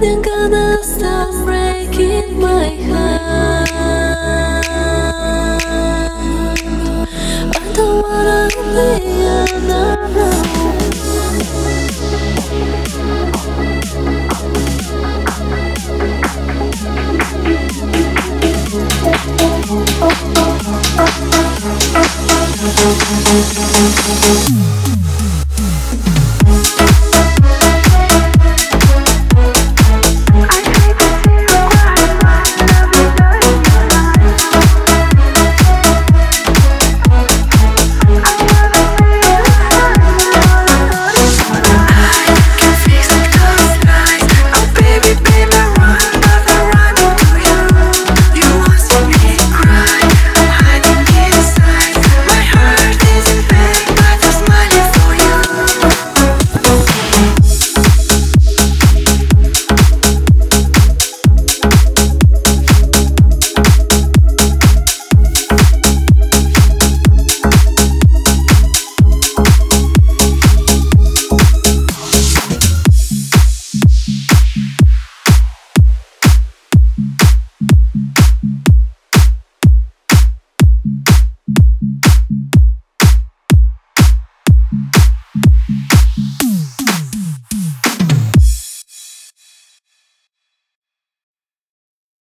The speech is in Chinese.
能够。